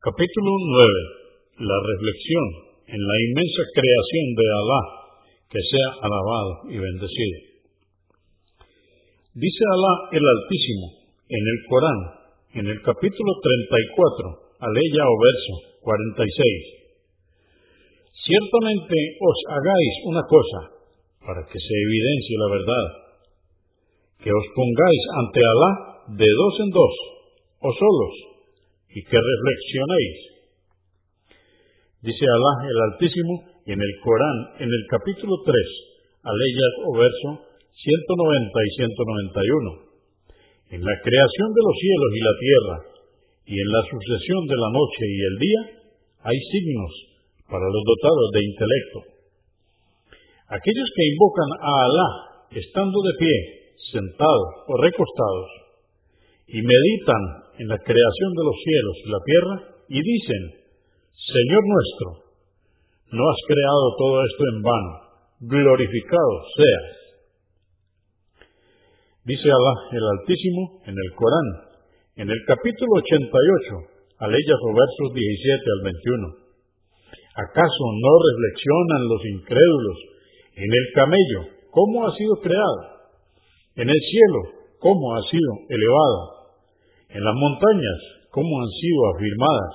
Capítulo 9. La reflexión en la inmensa creación de Alá, que sea alabado y bendecido. Dice Alá el Altísimo en el Corán, en el capítulo 34, aleya o verso 46. Ciertamente os hagáis una cosa para que se evidencie la verdad, que os pongáis ante Alá de dos en dos, o solos, y que reflexionéis. Dice Alá el Altísimo en el Corán, en el capítulo 3, aleyas o verso 190 y 191. En la creación de los cielos y la tierra, y en la sucesión de la noche y el día, hay signos para los dotados de intelecto. Aquellos que invocan a Alá estando de pie, sentados o recostados, y meditan en la creación de los cielos y la tierra y dicen, Señor nuestro, no has creado todo esto en vano, glorificado seas. Dice Alá el Altísimo en el Corán, en el capítulo 88, aleyas o versos 17 al 21. ¿Acaso no reflexionan los incrédulos en el camello cómo ha sido creado? En el cielo, cómo ha sido elevado en las montañas, cómo han sido afirmadas,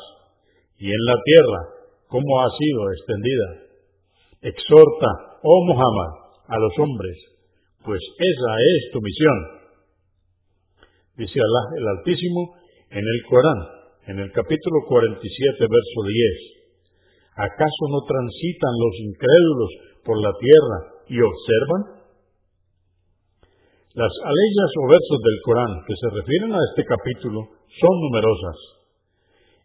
y en la tierra, cómo ha sido extendida. Exhorta, oh Muhammad, a los hombres, pues esa es tu misión. Dice Alá el Altísimo en el Corán, en el capítulo 47, verso 10. ¿Acaso no transitan los incrédulos por la tierra y observan? Las aleyas o versos del Corán que se refieren a este capítulo son numerosas.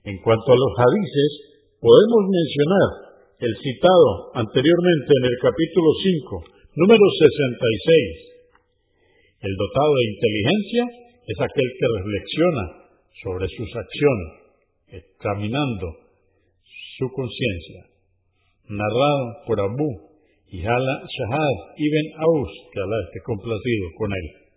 En cuanto a los hadices, podemos mencionar el citado anteriormente en el capítulo 5, número 66. El dotado de inteligencia es aquel que reflexiona sobre sus acciones, examinando su conciencia. Narrado por Abu y Hala Shahad ibn Aus, que complacido con él.